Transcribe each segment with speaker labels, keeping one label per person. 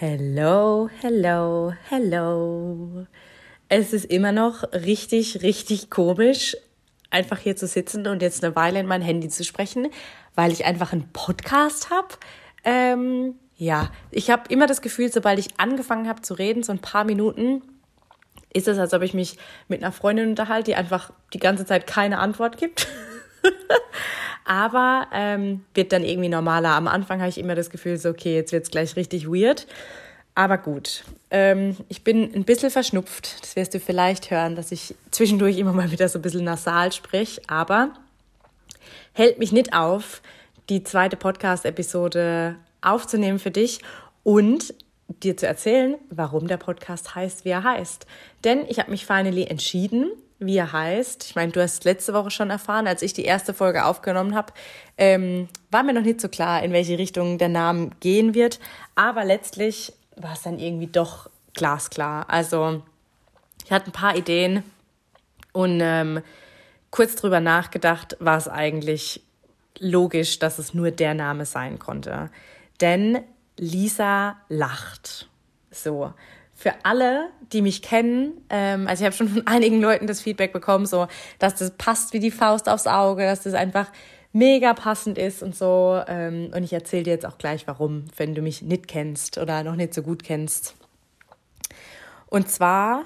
Speaker 1: Hello, hello, hello. Es ist immer noch richtig, richtig komisch, einfach hier zu sitzen und jetzt eine Weile in mein Handy zu sprechen, weil ich einfach einen Podcast habe. Ähm, ja, ich habe immer das Gefühl, sobald ich angefangen habe zu reden, so ein paar Minuten, ist es, als ob ich mich mit einer Freundin unterhalte, die einfach die ganze Zeit keine Antwort gibt. Aber ähm, wird dann irgendwie normaler. Am Anfang habe ich immer das Gefühl, so, okay, jetzt wird es gleich richtig weird. Aber gut, ähm, ich bin ein bisschen verschnupft. Das wirst du vielleicht hören, dass ich zwischendurch immer mal wieder so ein bisschen nasal spreche. Aber hält mich nicht auf, die zweite Podcast-Episode aufzunehmen für dich und dir zu erzählen, warum der Podcast heißt, wie er heißt. Denn ich habe mich finally entschieden, wie er heißt. Ich meine, du hast letzte Woche schon erfahren, als ich die erste Folge aufgenommen habe, ähm, war mir noch nicht so klar, in welche Richtung der Name gehen wird. Aber letztlich war es dann irgendwie doch glasklar. Also ich hatte ein paar Ideen und ähm, kurz drüber nachgedacht, war es eigentlich logisch, dass es nur der Name sein konnte. Denn Lisa lacht. So. Für alle, die mich kennen, ähm, also ich habe schon von einigen Leuten das Feedback bekommen, so, dass das passt wie die Faust aufs Auge, dass das einfach mega passend ist und so. Ähm, und ich erzähle dir jetzt auch gleich, warum, wenn du mich nicht kennst oder noch nicht so gut kennst. Und zwar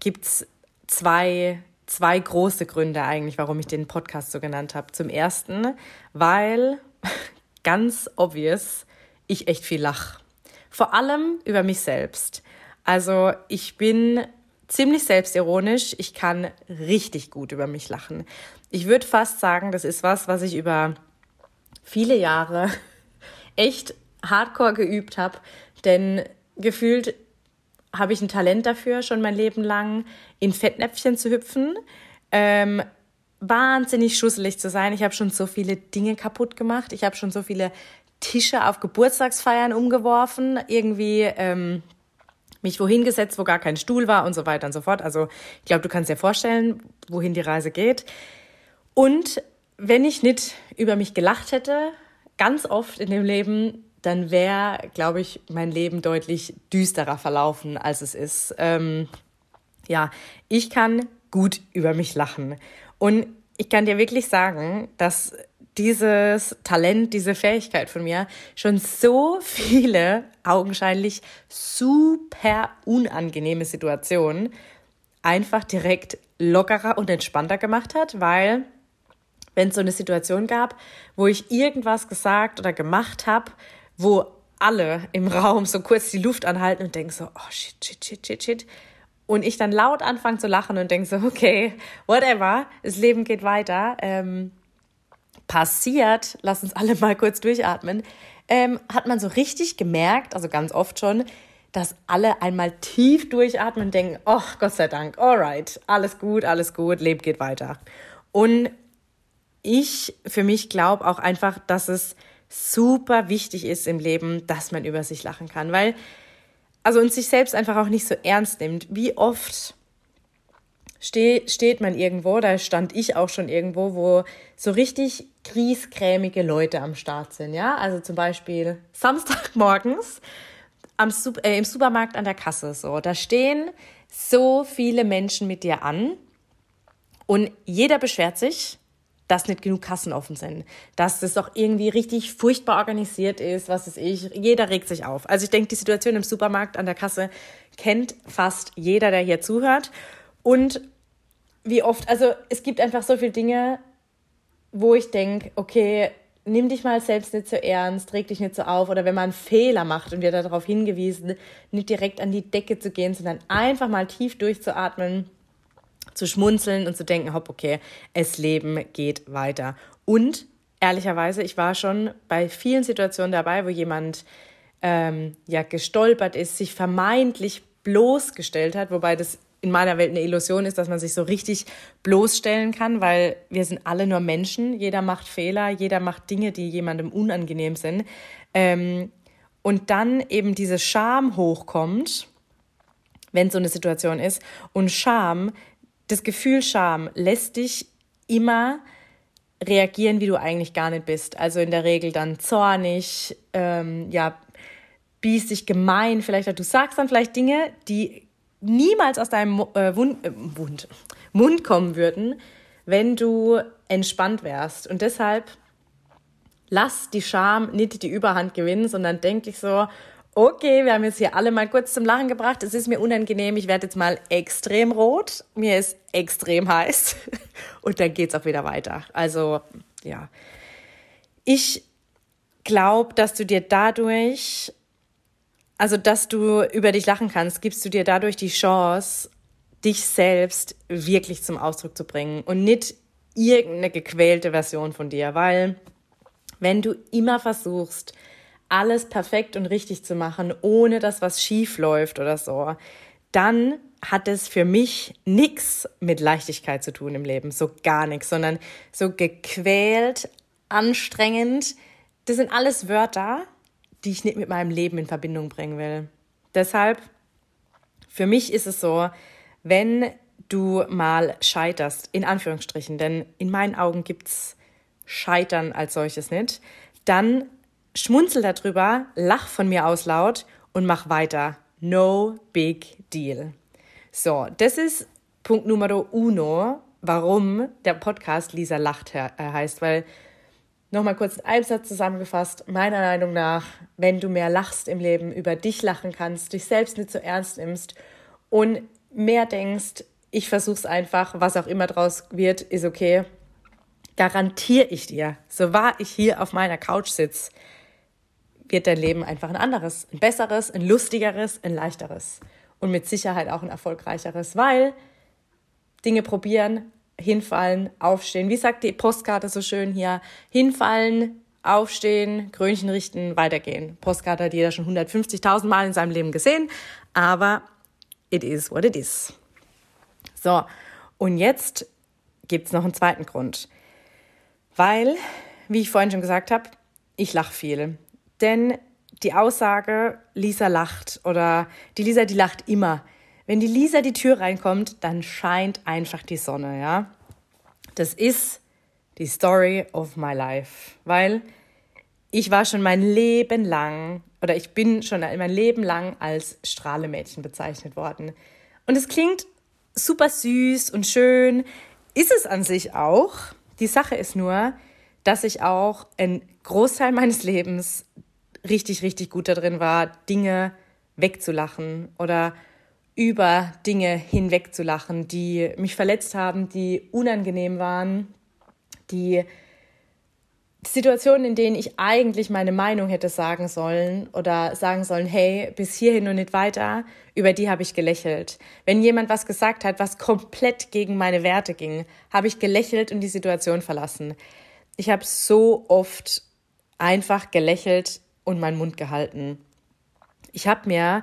Speaker 1: gibt es zwei, zwei große Gründe eigentlich, warum ich den Podcast so genannt habe. Zum ersten, weil ganz obvious ich echt viel lache. Vor allem über mich selbst. Also ich bin ziemlich selbstironisch. Ich kann richtig gut über mich lachen. Ich würde fast sagen, das ist was, was ich über viele Jahre echt hardcore geübt habe. Denn gefühlt habe ich ein Talent dafür, schon mein Leben lang in Fettnäpfchen zu hüpfen. Ähm, wahnsinnig schusselig zu sein. Ich habe schon so viele Dinge kaputt gemacht. Ich habe schon so viele Tische auf Geburtstagsfeiern umgeworfen. Irgendwie ähm, mich wohin gesetzt, wo gar kein Stuhl war und so weiter und so fort. Also ich glaube, du kannst dir vorstellen, wohin die Reise geht. Und wenn ich nicht über mich gelacht hätte, ganz oft in dem Leben, dann wäre, glaube ich, mein Leben deutlich düsterer verlaufen, als es ist. Ähm, ja, ich kann gut über mich lachen. Und ich kann dir wirklich sagen, dass dieses Talent, diese Fähigkeit von mir schon so viele augenscheinlich super unangenehme Situationen einfach direkt lockerer und entspannter gemacht hat, weil wenn es so eine Situation gab, wo ich irgendwas gesagt oder gemacht habe, wo alle im Raum so kurz die Luft anhalten und denken so, oh shit, shit, shit, shit, shit. Und ich dann laut anfange zu lachen und denke so, okay, whatever, das Leben geht weiter. Ähm, passiert, lass uns alle mal kurz durchatmen, ähm, hat man so richtig gemerkt, also ganz oft schon, dass alle einmal tief durchatmen und denken, oh Gott sei Dank, alright, alles gut, alles gut, Leben geht weiter. Und ich für mich glaube auch einfach, dass es super wichtig ist im Leben, dass man über sich lachen kann, weil also und sich selbst einfach auch nicht so ernst nimmt. Wie oft steh, steht man irgendwo, da stand ich auch schon irgendwo, wo so richtig griesgrämige Leute am Start sind, ja? Also zum Beispiel Samstagmorgens am, äh, im Supermarkt an der Kasse, so. Da stehen so viele Menschen mit dir an und jeder beschwert sich, dass nicht genug Kassen offen sind, dass das doch irgendwie richtig furchtbar organisiert ist, was ist ich. Jeder regt sich auf. Also ich denke, die Situation im Supermarkt an der Kasse kennt fast jeder, der hier zuhört. Und wie oft, also es gibt einfach so viele Dinge, wo ich denke, okay, nimm dich mal selbst nicht so ernst, reg dich nicht so auf. Oder wenn man einen Fehler macht und wir darauf hingewiesen, nicht direkt an die Decke zu gehen, sondern einfach mal tief durchzuatmen zu schmunzeln und zu denken, hopp, okay, es Leben geht weiter. Und ehrlicherweise, ich war schon bei vielen Situationen dabei, wo jemand ähm, ja gestolpert ist, sich vermeintlich bloßgestellt hat, wobei das in meiner Welt eine Illusion ist, dass man sich so richtig bloßstellen kann, weil wir sind alle nur Menschen. Jeder macht Fehler, jeder macht Dinge, die jemandem unangenehm sind. Ähm, und dann eben diese Scham hochkommt, wenn so eine Situation ist. Und Scham das Gefühl Scham lässt dich immer reagieren, wie du eigentlich gar nicht bist. Also in der Regel dann zornig, ähm, ja, biestig, gemein. Vielleicht du sagst dann vielleicht Dinge, die niemals aus deinem äh, Wund, äh, Wund, Mund kommen würden, wenn du entspannt wärst. Und deshalb lass die Scham nicht die Überhand gewinnen, sondern denk dich so, okay, wir haben jetzt hier alle mal kurz zum Lachen gebracht. Es ist mir unangenehm. Ich werde jetzt mal extrem rot. Mir ist extrem heiß. Und dann geht's auch wieder weiter. Also, ja. Ich glaube, dass du dir dadurch, also, dass du über dich lachen kannst, gibst du dir dadurch die Chance, dich selbst wirklich zum Ausdruck zu bringen und nicht irgendeine gequälte Version von dir, weil wenn du immer versuchst, alles perfekt und richtig zu machen, ohne dass was schief läuft oder so, dann hat es für mich nichts mit Leichtigkeit zu tun im Leben, so gar nichts, sondern so gequält, anstrengend. Das sind alles Wörter, die ich nicht mit meinem Leben in Verbindung bringen will. Deshalb, für mich ist es so, wenn du mal scheiterst, in Anführungsstrichen, denn in meinen Augen gibt's Scheitern als solches nicht, dann schmunzel darüber, lach von mir aus laut und mach weiter. No big deal. So, das ist Punkt Nummer uno, warum der Podcast Lisa lacht äh, heißt, weil Nochmal kurz in einem Satz zusammengefasst. Meiner Meinung nach, wenn du mehr lachst im Leben, über dich lachen kannst, dich selbst nicht so ernst nimmst und mehr denkst, ich versuch's einfach, was auch immer draus wird, ist okay, garantiere ich dir, so wahr ich hier auf meiner Couch sitze, wird dein Leben einfach ein anderes, ein besseres, ein lustigeres, ein leichteres und mit Sicherheit auch ein erfolgreicheres, weil Dinge probieren, hinfallen, aufstehen. Wie sagt die Postkarte so schön hier? Hinfallen, aufstehen, Krönchen richten, weitergehen. Postkarte hat jeder schon 150.000 Mal in seinem Leben gesehen, aber it is what it is. So, und jetzt gibt es noch einen zweiten Grund. Weil, wie ich vorhin schon gesagt habe, ich lache viel. Denn die Aussage, Lisa lacht oder die Lisa, die lacht immer. Wenn die Lisa die Tür reinkommt, dann scheint einfach die Sonne, ja. Das ist die Story of my life, weil ich war schon mein Leben lang oder ich bin schon mein Leben lang als Strahlemädchen bezeichnet worden. Und es klingt super süß und schön, ist es an sich auch. Die Sache ist nur, dass ich auch einen Großteil meines Lebens richtig, richtig gut darin war, Dinge wegzulachen oder über Dinge hinwegzulachen, die mich verletzt haben, die unangenehm waren, die Situationen, in denen ich eigentlich meine Meinung hätte sagen sollen oder sagen sollen, hey, bis hierhin und nicht weiter, über die habe ich gelächelt. Wenn jemand was gesagt hat, was komplett gegen meine Werte ging, habe ich gelächelt und die Situation verlassen. Ich habe so oft einfach gelächelt und meinen Mund gehalten. Ich habe mir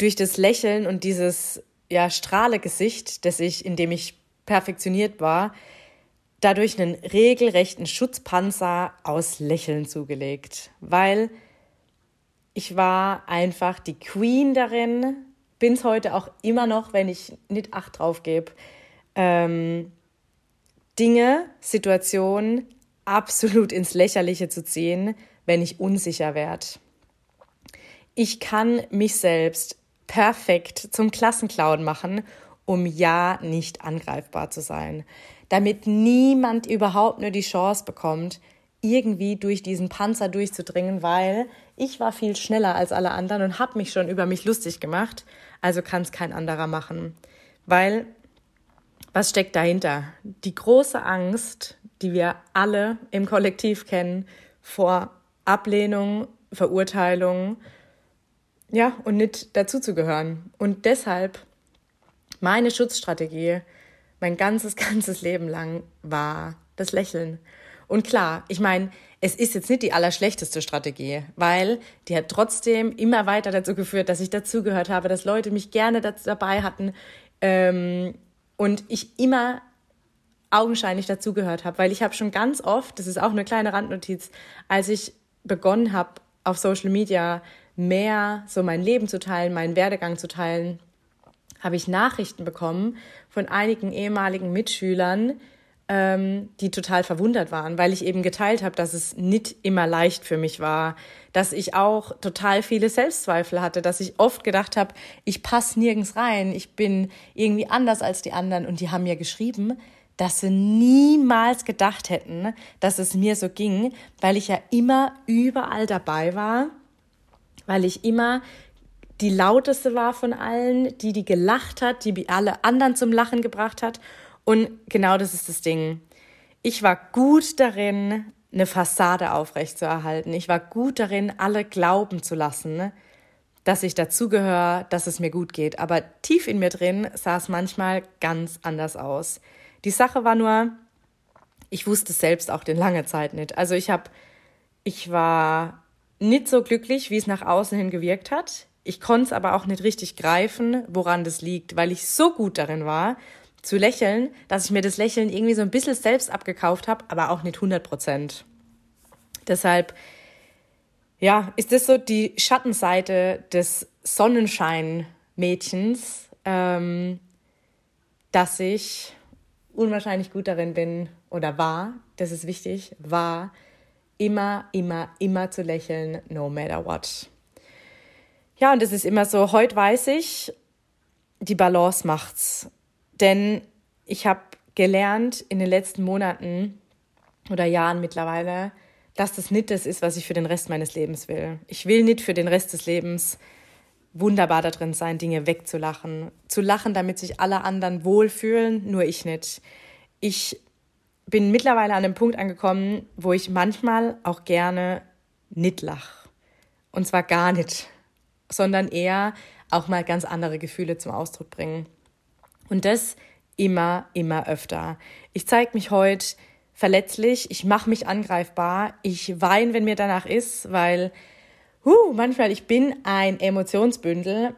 Speaker 1: durch das Lächeln und dieses ja, Strahlegesicht, das ich, in dem ich perfektioniert war, dadurch einen regelrechten Schutzpanzer aus Lächeln zugelegt, weil ich war einfach die Queen darin, bin es heute auch immer noch, wenn ich nicht Acht drauf gebe, ähm, Dinge, Situationen absolut ins Lächerliche zu ziehen, wenn ich unsicher werde. Ich kann mich selbst perfekt zum Klassenclown machen, um ja nicht angreifbar zu sein damit niemand überhaupt nur die Chance bekommt, irgendwie durch diesen Panzer durchzudringen, weil ich war viel schneller als alle anderen und habe mich schon über mich lustig gemacht, also kann es kein anderer machen. Weil, was steckt dahinter? Die große Angst, die wir alle im Kollektiv kennen, vor Ablehnung, Verurteilung, ja, und nicht dazuzugehören. Und deshalb meine Schutzstrategie, mein ganzes, ganzes Leben lang war das Lächeln. Und klar, ich meine, es ist jetzt nicht die allerschlechteste Strategie, weil die hat trotzdem immer weiter dazu geführt, dass ich dazugehört habe, dass Leute mich gerne dabei hatten ähm, und ich immer augenscheinlich dazugehört habe, weil ich habe schon ganz oft, das ist auch eine kleine Randnotiz, als ich begonnen habe, auf Social Media mehr so mein Leben zu teilen, meinen Werdegang zu teilen, habe ich Nachrichten bekommen von einigen ehemaligen Mitschülern, ähm, die total verwundert waren, weil ich eben geteilt habe, dass es nicht immer leicht für mich war, dass ich auch total viele Selbstzweifel hatte, dass ich oft gedacht habe, ich passe nirgends rein, ich bin irgendwie anders als die anderen. Und die haben mir geschrieben, dass sie niemals gedacht hätten, dass es mir so ging, weil ich ja immer überall dabei war, weil ich immer die lauteste war von allen, die die gelacht hat, die alle anderen zum Lachen gebracht hat und genau das ist das Ding. Ich war gut darin, eine Fassade aufrechtzuerhalten. Ich war gut darin, alle glauben zu lassen, dass ich dazugehöre, dass es mir gut geht. Aber tief in mir drin sah es manchmal ganz anders aus. Die Sache war nur, ich wusste es selbst auch den lange Zeit nicht. Also ich habe, ich war nicht so glücklich, wie es nach außen hin gewirkt hat. Ich konnte es aber auch nicht richtig greifen, woran das liegt, weil ich so gut darin war, zu lächeln, dass ich mir das Lächeln irgendwie so ein bisschen selbst abgekauft habe, aber auch nicht 100 Prozent. Deshalb, ja, ist das so die Schattenseite des Sonnenschein-Mädchens, ähm, dass ich unwahrscheinlich gut darin bin oder war, das ist wichtig, war, immer, immer, immer zu lächeln, no matter what. Ja, und es ist immer so, heute weiß ich, die Balance macht's. Denn ich habe gelernt in den letzten Monaten oder Jahren mittlerweile, dass das nicht das ist, was ich für den Rest meines Lebens will. Ich will nicht für den Rest des Lebens wunderbar da drin sein, Dinge wegzulachen. Zu lachen, damit sich alle anderen wohlfühlen, nur ich nicht. Ich bin mittlerweile an einem Punkt angekommen, wo ich manchmal auch gerne nicht lach. Und zwar gar nicht, sondern eher auch mal ganz andere Gefühle zum Ausdruck bringen. Und das immer, immer öfter. Ich zeige mich heute verletzlich, ich mache mich angreifbar, ich weine, wenn mir danach ist, weil huh, manchmal ich bin ein Emotionsbündel.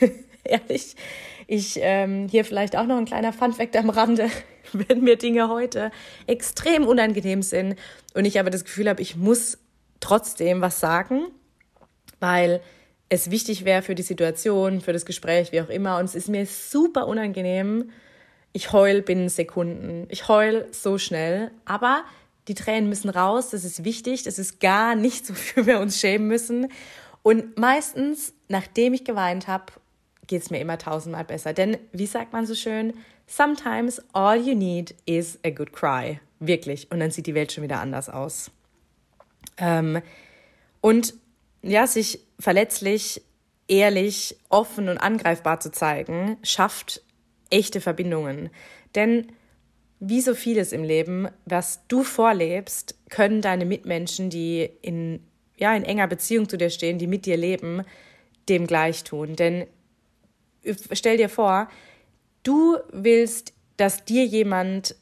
Speaker 1: Ehrlich, ich ähm, hier vielleicht auch noch ein kleiner Funfact am Rande, wenn mir Dinge heute extrem unangenehm sind und ich aber das Gefühl habe, ich muss trotzdem was sagen, weil es wichtig wäre für die Situation, für das Gespräch, wie auch immer. Und es ist mir super unangenehm. Ich heul binnen Sekunden. Ich heul so schnell. Aber die Tränen müssen raus. Das ist wichtig. Das ist gar nicht so, wofür wir uns schämen müssen. Und meistens, nachdem ich geweint habe, geht es mir immer tausendmal besser. Denn, wie sagt man so schön, sometimes all you need is a good cry. Wirklich. Und dann sieht die Welt schon wieder anders aus. Ähm, und ja, sich verletzlich, ehrlich, offen und angreifbar zu zeigen, schafft echte Verbindungen. Denn wie so vieles im Leben, was du vorlebst, können deine Mitmenschen, die in, ja, in enger Beziehung zu dir stehen, die mit dir leben, dem gleich tun. Denn stell dir vor, du willst, dass dir jemand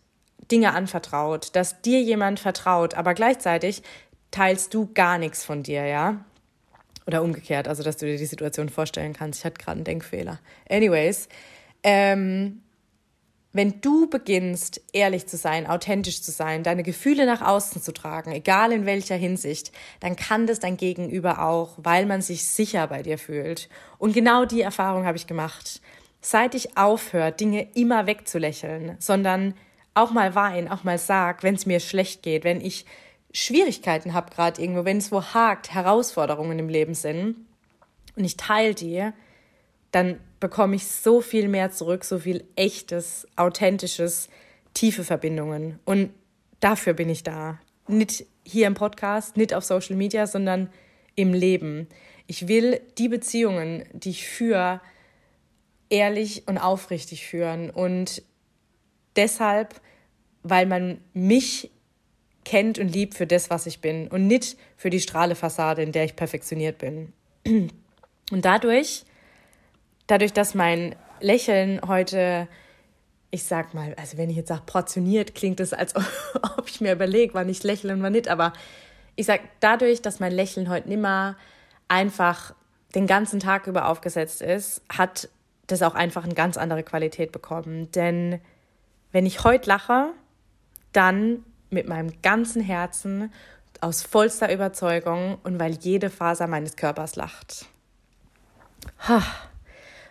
Speaker 1: Dinge anvertraut, dass dir jemand vertraut, aber gleichzeitig teilst du gar nichts von dir, ja? Oder umgekehrt, also dass du dir die Situation vorstellen kannst. Ich hatte gerade einen Denkfehler. Anyways, ähm, wenn du beginnst, ehrlich zu sein, authentisch zu sein, deine Gefühle nach außen zu tragen, egal in welcher Hinsicht, dann kann das dein Gegenüber auch, weil man sich sicher bei dir fühlt. Und genau die Erfahrung habe ich gemacht. Seit ich aufhöre, Dinge immer wegzulächeln, sondern auch mal wein, auch mal sag, wenn es mir schlecht geht, wenn ich Schwierigkeiten habe gerade irgendwo, wenn es wo hakt, Herausforderungen im Leben sind und ich teile die, dann bekomme ich so viel mehr zurück, so viel echtes, authentisches, tiefe Verbindungen. Und dafür bin ich da. Nicht hier im Podcast, nicht auf Social Media, sondern im Leben. Ich will die Beziehungen, die ich führe, ehrlich und aufrichtig führen. Und deshalb, weil man mich kennt und liebt für das, was ich bin und nicht für die Strahlefassade, in der ich perfektioniert bin. Und dadurch, dadurch, dass mein Lächeln heute, ich sag mal, also wenn ich jetzt sage portioniert, klingt es, als ob ich mir überlege, wann ich lächle und wann nicht, aber ich sag dadurch, dass mein Lächeln heute nimmer einfach den ganzen Tag über aufgesetzt ist, hat das auch einfach eine ganz andere Qualität bekommen. Denn wenn ich heute lache, dann mit meinem ganzen Herzen, aus vollster Überzeugung und weil jede Faser meines Körpers lacht.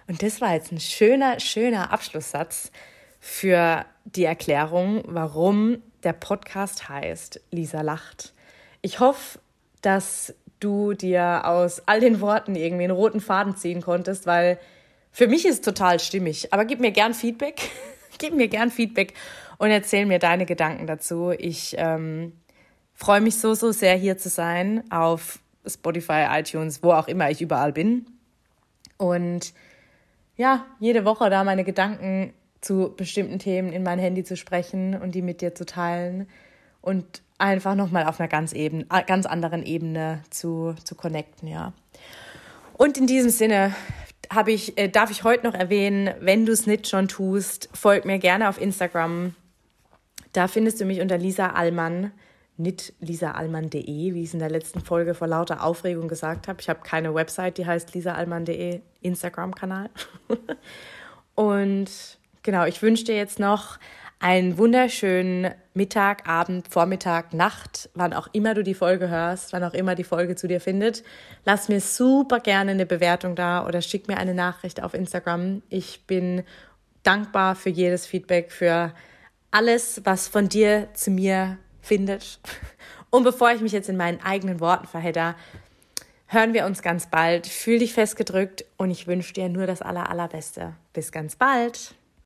Speaker 1: Und das war jetzt ein schöner, schöner Abschlusssatz für die Erklärung, warum der Podcast heißt Lisa lacht. Ich hoffe, dass du dir aus all den Worten irgendwie einen roten Faden ziehen konntest, weil für mich ist total stimmig. Aber gib mir gern Feedback. gib mir gern Feedback und erzähl mir deine Gedanken dazu. Ich ähm, freue mich so, so sehr hier zu sein auf Spotify, iTunes, wo auch immer ich überall bin. Und ja, jede Woche da meine Gedanken zu bestimmten Themen in mein Handy zu sprechen und die mit dir zu teilen und einfach nochmal auf einer ganz, eben, ganz anderen Ebene zu, zu connecten, ja. Und in diesem Sinne habe ich, äh, darf ich heute noch erwähnen, wenn du es nicht schon tust, folg mir gerne auf Instagram. Da findest du mich unter Lisa Allmann, nicht lisaalmann.de, wie ich es in der letzten Folge vor lauter Aufregung gesagt habe. Ich habe keine Website, die heißt lisaalmann.de, Instagram-Kanal. Und genau, ich wünsche dir jetzt noch einen wunderschönen Mittag, Abend, Vormittag, Nacht, wann auch immer du die Folge hörst, wann auch immer die Folge zu dir findet. Lass mir super gerne eine Bewertung da oder schick mir eine Nachricht auf Instagram. Ich bin dankbar für jedes Feedback, für alles, was von dir zu mir findet. Und bevor ich mich jetzt in meinen eigenen Worten verhedder, hören wir uns ganz bald. Fühl dich festgedrückt und ich wünsche dir nur das Aller, Allerbeste. Bis ganz bald.